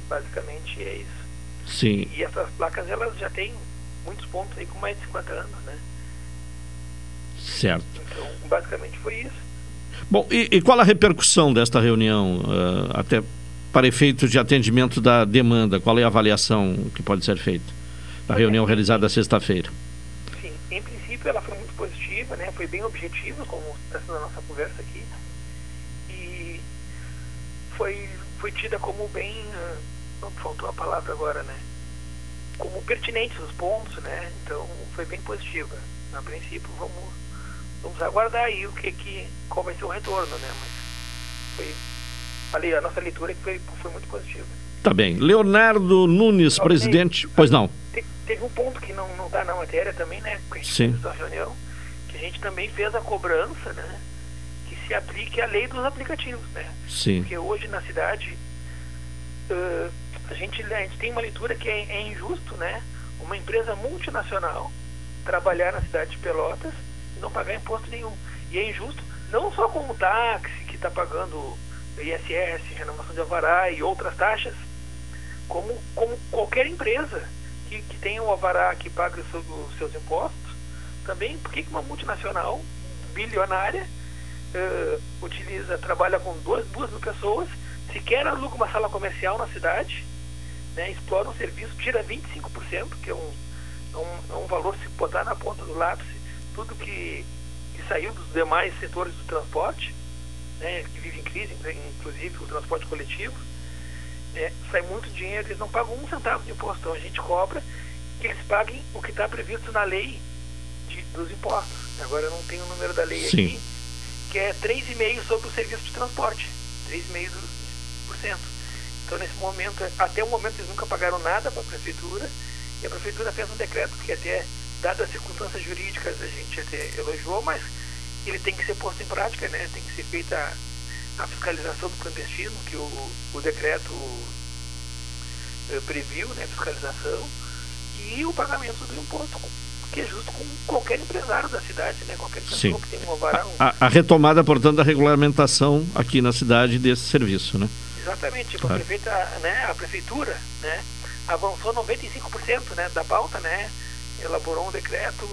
Basicamente é isso. Sim. E essas placas, elas já têm muitos pontos aí com mais de 50 anos, né? Certo. Então, basicamente foi isso. Bom, e, e qual a repercussão desta reunião, uh, até para efeitos de atendimento da demanda? Qual é a avaliação que pode ser feita da reunião realizada sexta-feira? Sim, em princípio ela foi muito positiva, né? foi bem objetiva, como está sendo a nossa conversa aqui, e foi, foi tida como bem, uh, não faltou a palavra agora, né? Como pertinentes os pontos, né? Então foi bem positiva. A princípio vamos vamos aguardar aí o que, que qual vai ser o retorno, né? Mas foi, falei, a nossa leitura foi, foi muito positiva. Tá bem. Leonardo Nunes, não, presidente. Tem, pois não. teve um ponto que não está na matéria também, né? Que a gente Sim. fez reunião, que a gente também fez a cobrança, né? Que se aplique a lei dos aplicativos, né? Sim. Porque hoje na cidade uh, a, gente, a gente tem uma leitura que é, é injusto, né? Uma empresa multinacional trabalhar na cidade de Pelotas não pagar imposto nenhum. E é injusto, não só com o táxi, que está pagando ISS, renovação de alvará e outras taxas, como, como qualquer empresa que, que tenha o alvará que paga os seus, os seus impostos, também, por que uma multinacional bilionária uh, utiliza, trabalha com duas, duas mil pessoas, sequer aluga uma sala comercial na cidade, né, explora um serviço, tira 25%, que é um, é um, é um valor se botar na ponta do lápis, tudo que, que saiu dos demais setores do transporte, né, que vive em crise, inclusive o transporte coletivo, é, sai muito dinheiro, eles não pagam um centavo de imposto. Então a gente cobra que eles paguem o que está previsto na lei de, dos impostos. Agora eu não tenho o número da lei Sim. aqui, que é 3,5% sobre o serviço de transporte. 3,5%. Então nesse momento, até o momento eles nunca pagaram nada para a prefeitura, e a prefeitura fez um decreto que até dadas as circunstâncias jurídicas, a gente até elogiou, mas ele tem que ser posto em prática, né? Tem que ser feita a, fiscalização do clandestino, que o, o decreto eh, previu, né? Fiscalização, e o pagamento do imposto, que é justo com qualquer empresário da cidade, né? Qualquer pessoa Sim. que tem um alvará. A, a, retomada, portanto, da regulamentação aqui na cidade desse serviço, né? Exatamente. Tipo, claro. a, prefeita, né? a prefeitura, né? Avançou 95% né? da pauta, né? elaborou um decreto,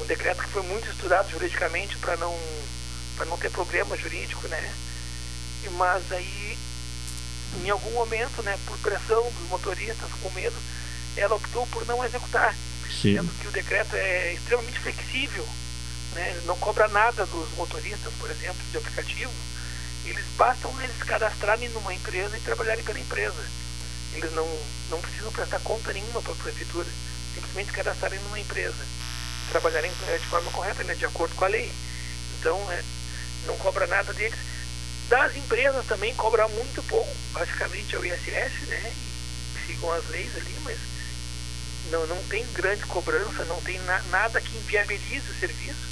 um decreto que foi muito estudado juridicamente para não para não ter problema jurídico, né? Mas aí em algum momento, né, por pressão dos motoristas, com medo, ela optou por não executar. Sim. Sendo que o decreto é extremamente flexível, né, não cobra nada dos motoristas, por exemplo, de aplicativo. Eles bastam eles cadastrarem numa empresa e trabalharem pela empresa. Eles não, não precisam prestar conta nenhuma para a prefeitura, simplesmente cadastrarem numa empresa trabalharem eh, de forma correta, né, de acordo com a lei. Então, é, não cobra nada deles. Das empresas também cobra muito pouco, basicamente é o ISS, né? Sigam as leis ali, mas não, não tem grande cobrança, não tem na, nada que inviabilize o serviço.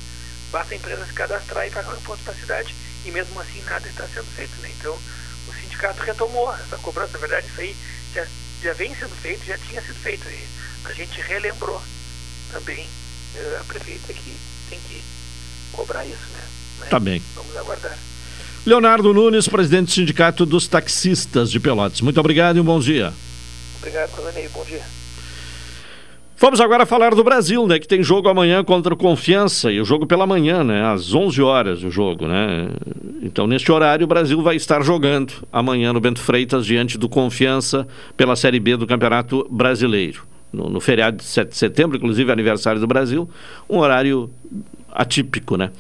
Basta a empresa se cadastrar e pagar o imposto para a cidade e mesmo assim nada está sendo feito, né? Então o sindicato retomou essa cobrança, na verdade isso aí já, já vem sendo feito, já tinha sido feito. A gente relembrou também a prefeita que tem que cobrar isso, né? Mas Tá bem. Vamos aguardar. Leonardo Nunes, presidente do Sindicato dos Taxistas de Pelotas. Muito obrigado e um bom dia. Obrigado, Coronel. Bom dia. Vamos agora falar do Brasil, né? Que tem jogo amanhã contra o Confiança e o jogo pela manhã, né? Às 11 horas o jogo, né? Então, neste horário, o Brasil vai estar jogando amanhã no Bento Freitas diante do Confiança pela Série B do Campeonato Brasileiro. No, no feriado de 7 de setembro, inclusive aniversário do Brasil, um horário atípico, né?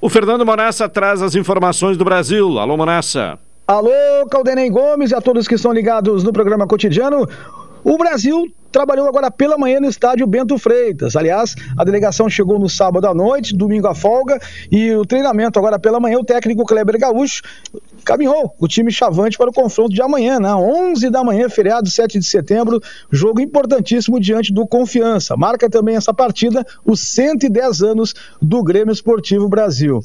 O Fernando Monassa traz as informações do Brasil. Alô, Monassa. Alô, Caldenem Gomes e a todos que estão ligados no programa cotidiano. O Brasil trabalhou agora pela manhã no estádio Bento Freitas. Aliás, a delegação chegou no sábado à noite, domingo à folga, e o treinamento agora pela manhã, o técnico Kleber Gaúcho caminhou o time chavante para o confronto de amanhã, né? 11 da manhã, feriado 7 de setembro, jogo importantíssimo diante do Confiança. Marca também essa partida os 110 anos do Grêmio Esportivo Brasil.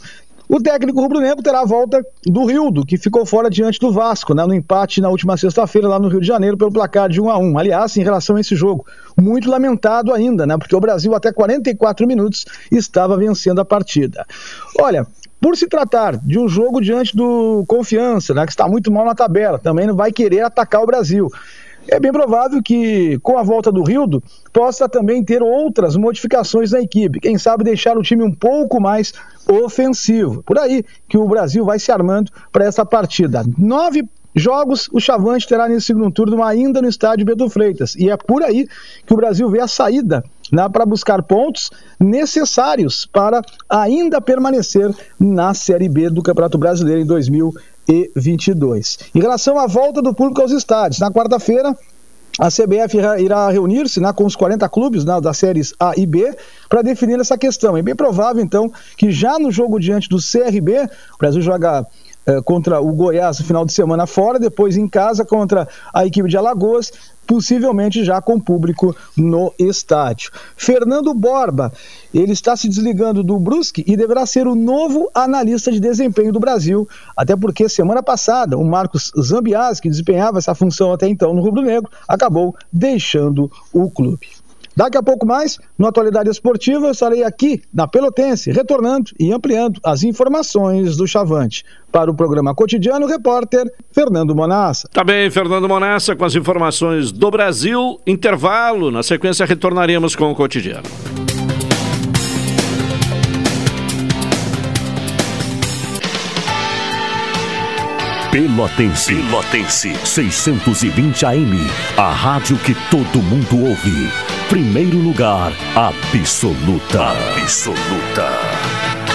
O técnico rubro-negro terá a volta do Rildo, que ficou fora diante do Vasco, né, no empate na última sexta-feira lá no Rio de Janeiro pelo placar de 1 a 1. Aliás, em relação a esse jogo, muito lamentado ainda, né, porque o Brasil até 44 minutos estava vencendo a partida. Olha, por se tratar de um jogo diante do Confiança, né, que está muito mal na tabela, também não vai querer atacar o Brasil. É bem provável que, com a volta do Rildo, possa também ter outras modificações na equipe. Quem sabe deixar o time um pouco mais ofensivo. Por aí que o Brasil vai se armando para essa partida. Nove jogos o Chavante terá nesse segundo turno ainda no estádio Beto Freitas. E é por aí que o Brasil vê a saída né, para buscar pontos necessários para ainda permanecer na Série B do Campeonato Brasileiro em 2022. Em relação à volta do público aos estádios, na quarta-feira a CBF irá reunir-se né, com os 40 clubes né, das séries A e B para definir essa questão. É bem provável, então, que já no jogo diante do CRB, o Brasil joga eh, contra o Goiás no final de semana fora, depois em casa contra a equipe de Alagoas, possivelmente já com público no estádio. Fernando Borba, ele está se desligando do Brusque e deverá ser o novo analista de desempenho do Brasil, até porque semana passada o Marcos Zambiasi, que desempenhava essa função até então no Rubro Negro, acabou deixando o clube. Daqui a pouco mais, no Atualidade Esportiva, eu estarei aqui na Pelotense, retornando e ampliando as informações do Chavante. Para o programa cotidiano, o repórter Fernando Monassa. Tá bem, Fernando Monassa, com as informações do Brasil. Intervalo. Na sequência, retornaremos com o cotidiano. Pelotense. Pelotense. 620 AM. A rádio que todo mundo ouve. Primeiro lugar, absoluta. Absoluta.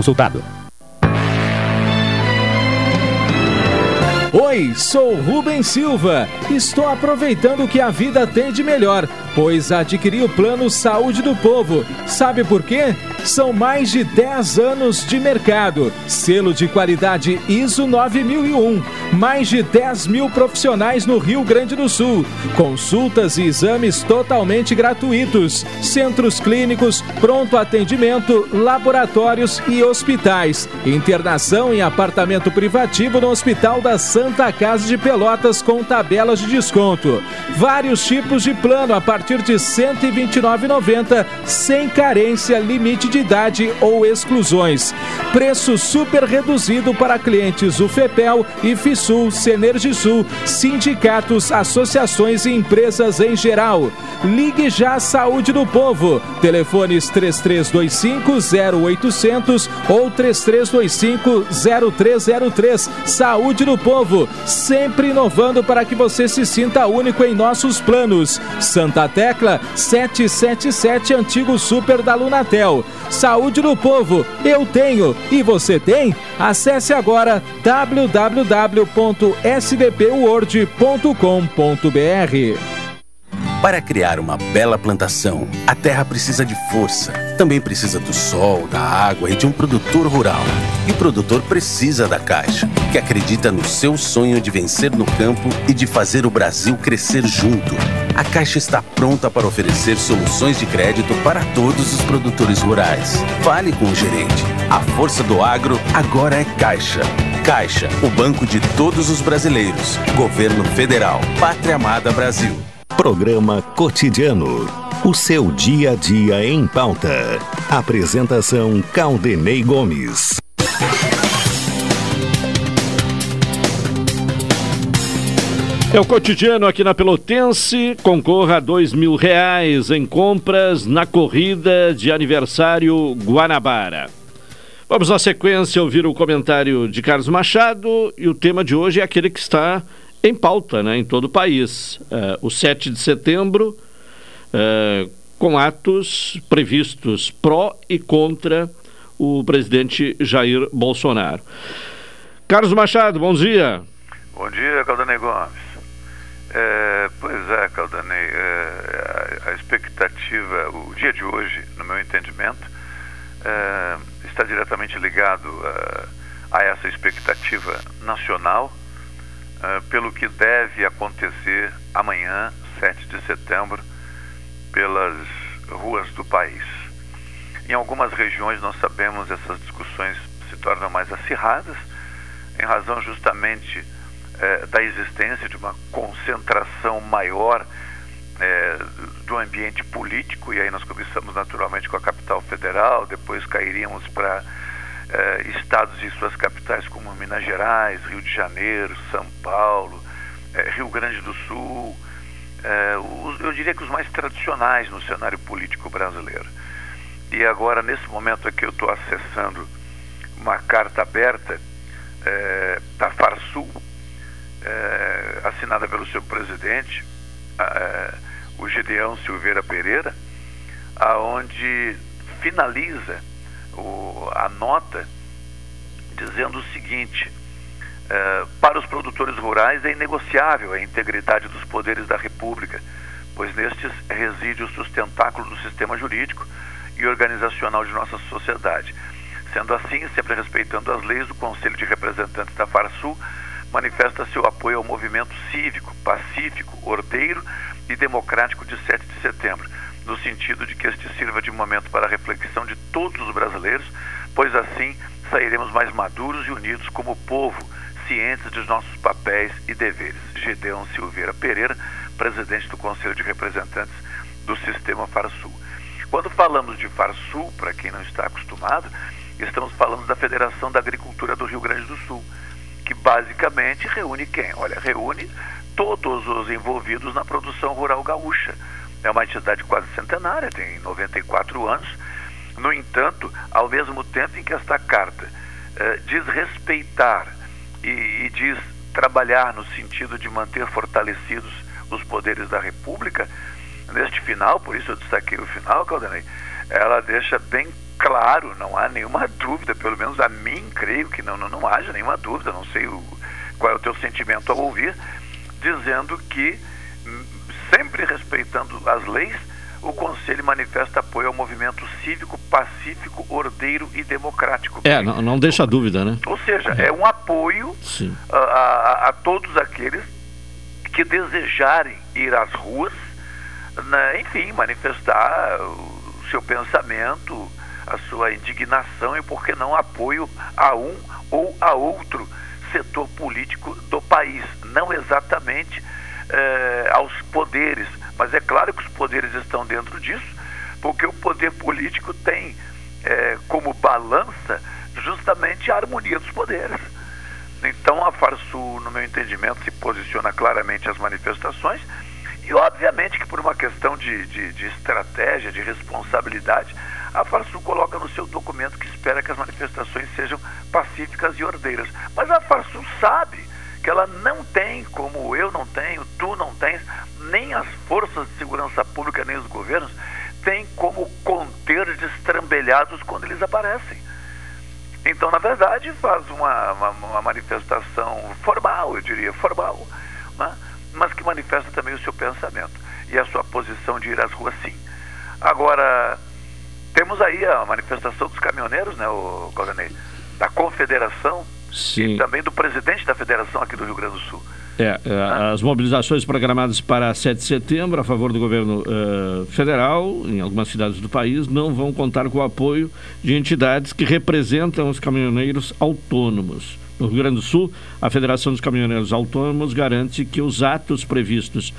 consultado. Oi, sou Rubem Silva. Estou aproveitando o que a vida tem de melhor, pois adquiri o plano Saúde do Povo. Sabe por quê? São mais de 10 anos de mercado. Selo de qualidade ISO 9001 Mais de 10 mil profissionais no Rio Grande do Sul. Consultas e exames totalmente gratuitos. Centros clínicos, pronto atendimento, laboratórios e hospitais. Internação em apartamento privativo no Hospital da Santa Casa de Pelotas com tabelas de desconto. Vários tipos de plano a partir de R$ 129,90, sem carência, limite de idade ou exclusões. Preço super reduzido para clientes UFEPEL e FISUL, Senergisul, sindicatos, associações e empresas em geral. Ligue já à Saúde do Povo. Telefones 3325 0800 ou 3325 0303. Saúde do Povo, sempre inovando para que você se sinta único em nossos planos. Santa Tecla 777 Antigo Super da Lunatel. Saúde do Povo, eu tenho e você tem? Acesse agora www.sdpword.com.br. Para criar uma bela plantação, a terra precisa de força. Também precisa do sol, da água e de um produtor rural. E o produtor precisa da Caixa, que acredita no seu sonho de vencer no campo e de fazer o Brasil crescer junto. A Caixa está pronta para oferecer soluções de crédito para todos os produtores rurais. Fale com o gerente. A força do agro agora é Caixa. Caixa, o banco de todos os brasileiros. Governo Federal. Pátria Amada Brasil. Programa Cotidiano. O seu dia a dia em pauta. Apresentação Caldenei Gomes. É o cotidiano aqui na Pelotense. Concorra a dois mil reais em compras na corrida de aniversário Guanabara. Vamos na sequência ouvir o comentário de Carlos Machado e o tema de hoje é aquele que está em pauta né, em todo o país. Uh, o 7 de setembro, uh, com atos previstos pró e contra o presidente Jair Bolsonaro. Carlos Machado, bom dia. Bom dia, Caldanei Gomes. É, pois é, Caldanei, é, a, expectativa, o dia de hoje, no meu entendimento, é, está diretamente ligado a, a essa expectativa nacional uh, pelo que deve acontecer amanhã, 7 de setembro, pelas ruas do país. Em algumas regiões nós sabemos essas discussões se tornam mais acirradas, em razão justamente eh, da existência de uma concentração maior eh, do ambiente político, e aí nós começamos naturalmente com a capital federal, depois cairíamos para eh, estados e suas capitais como Minas Gerais, Rio de Janeiro, São Paulo, eh, Rio Grande do Sul, eh, os, eu diria que os mais tradicionais no cenário político brasileiro. E agora, nesse momento aqui, eu estou acessando uma carta aberta eh, da Farsul, eh, assinada pelo seu presidente, eh, o Gideão Silveira Pereira, aonde finaliza o, a nota dizendo o seguinte: é, para os produtores rurais é inegociável a integridade dos poderes da República, pois nestes reside o sustentáculo do sistema jurídico e organizacional de nossa sociedade. Sendo assim, sempre respeitando as leis, o Conselho de Representantes da Farsul manifesta seu apoio ao movimento cívico, pacífico, ordeiro e democrático de 7 de setembro no sentido de que este sirva de momento para a reflexão de todos os brasileiros, pois assim sairemos mais maduros e unidos como povo, cientes dos nossos papéis e deveres. Gedeão Silveira Pereira, presidente do Conselho de Representantes do Sistema Farsul. Quando falamos de Farsul, para quem não está acostumado, estamos falando da Federação da Agricultura do Rio Grande do Sul, que basicamente reúne quem? Olha, reúne todos os envolvidos na produção rural gaúcha é uma entidade quase centenária, tem 94 anos. No entanto, ao mesmo tempo em que esta carta eh, diz respeitar e, e, diz trabalhar no sentido de manter fortalecidos os poderes da República, neste final, por isso eu destaquei o final, Caldanei, ela deixa bem claro, não há nenhuma dúvida, pelo menos a mim, creio que não, não, não haja nenhuma dúvida, não sei o, qual é o teu sentimento ao ouvir, dizendo que sempre respeitando as leis, o Conselho manifesta apoio ao movimento cívico, pacífico, ordeiro e democrático. É, não, não deixa dúvida, né? Ou seja, é um apoio a, a, a, todos aqueles que desejarem ir às ruas, né, enfim, manifestar o seu pensamento, a sua indignação e, por que não, apoio a um ou a outro setor político do país. Não exatamente eh, aos poderes, mas é claro que os poderes estão dentro disso, porque o poder político tem eh, como balança justamente a harmonia dos poderes. Então a Farsul, no meu entendimento, se posiciona claramente às manifestações e obviamente que por uma questão de, de, de estratégia, de responsabilidade, a Farsul coloca no seu documento que espera que as manifestações sejam pacíficas e ordeiras. Mas a Farsul sabe que ela não tem, como eu não tenho, tu não tens, nem as forças de segurança pública, nem os governos, tem como conter destrambelhados quando eles aparecem. Então, na verdade, faz uma, uma, uma manifestação formal, eu diria, formal, né? mas que manifesta também o seu pensamento e a sua posição de ir às ruas, sim. Agora, temos aí a manifestação dos caminhoneiros, né, o Caldanei, da Confederação Sim. e também do presidente da Federação aqui do Rio Grande do Sul. É, é, as mobilizações programadas para 7 de setembro a favor do governo uh, federal em algumas cidades do país não vão contar com o apoio de entidades que representam os caminhoneiros autônomos. No Rio Grande do Sul, a Federação dos Caminhoneiros Autônomos garante que os atos previstos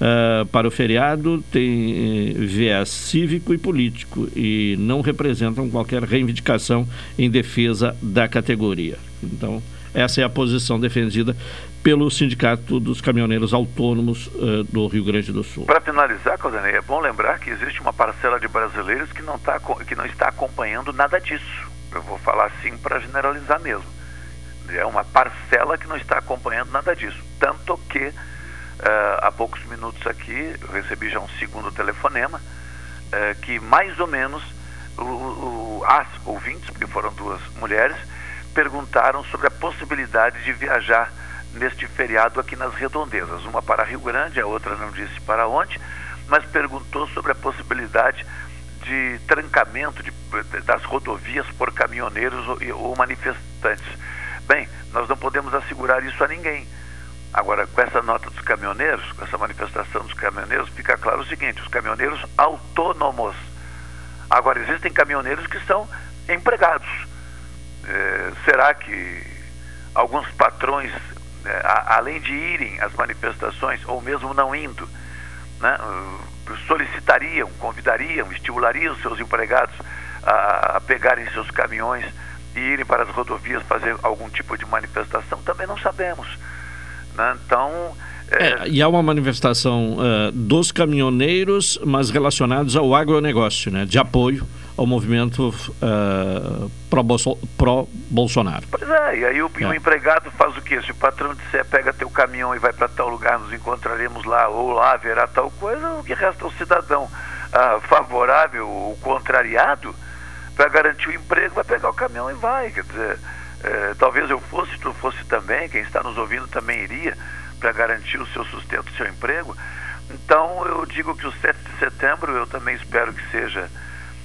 uh, para o feriado têm viés cívico e político e não representam qualquer reivindicação em defesa da categoria. Então, essa é a posição defendida pelo Sindicato dos Caminhoneiros Autônomos uh, do Rio Grande do Sul. Para finalizar, Caldanei, é bom lembrar que existe uma parcela de brasileiros que não, tá, que não está acompanhando nada disso. Eu vou falar assim para generalizar mesmo. É uma parcela que não está acompanhando nada disso. Tanto que uh, há poucos minutos aqui eu recebi já um segundo telefonema uh, que mais ou menos o, o, as ouvintes, porque foram duas mulheres, perguntaram sobre a possibilidade de viajar neste feriado aqui nas redondezas. Uma para Rio Grande, a outra não disse para onde, mas perguntou sobre a possibilidade de trancamento de, das rodovias por caminhoneiros ou, ou manifestantes. Bem, nós não podemos assegurar isso a ninguém. Agora, com essa nota dos caminhoneiros, com essa manifestação dos caminhoneiros, fica claro o seguinte: os caminhoneiros autônomos. Agora, existem caminhoneiros que são empregados. É, será que alguns patrões é, a, além de irem às manifestações, ou mesmo não indo, né, solicitariam, convidariam, estimulariam seus empregados a, a, pegarem seus caminhões e irem para as rodovias fazer algum tipo de manifestação, também não sabemos. Né? Então. É... É, e há uma manifestação uh, dos caminhoneiros, mas relacionados ao agronegócio, né, de apoio ao movimento uh, pró-Bolsonaro. Pois é, e aí o, é. o, empregado faz o quê? Se o patrão disser pega teu caminhão e vai para tal lugar, nos encontraremos lá, ou lá haverá tal coisa, o que resta ao cidadão uh, favorável ou contrariado para garantir o emprego, vai pegar o caminhão e vai. Quer dizer, uh, talvez eu fosse, tu fosse também, quem está nos ouvindo também iria para garantir o seu sustento, o seu emprego. Então eu digo que o 7 de setembro eu também espero que seja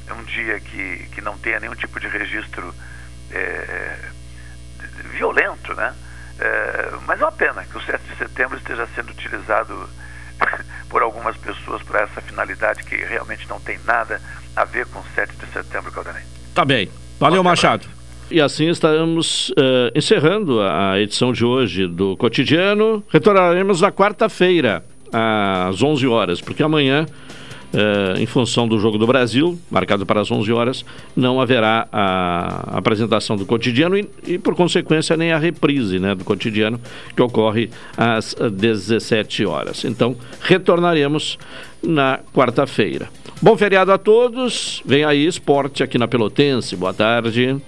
é um dia que, que não tenha nenhum tipo de registro é, violento, né? É, mas é uma pena que o 7 de setembro esteja sendo utilizado por algumas pessoas para essa finalidade que realmente não tem nada a ver com o 7 de setembro, Caldanei. Tá bem. Valeu, Machado. E assim estamos uh, encerrando a edição de hoje do Cotidiano. Retornaremos na quarta-feira, às 11 horas, porque amanhã Uh, em função do Jogo do Brasil, marcado para as 11 horas, não haverá a apresentação do cotidiano e, e, por consequência, nem a reprise né, do cotidiano, que ocorre às 17 horas. Então, retornaremos na quarta-feira. Bom feriado a todos. Vem aí esporte aqui na Pelotense. Boa tarde.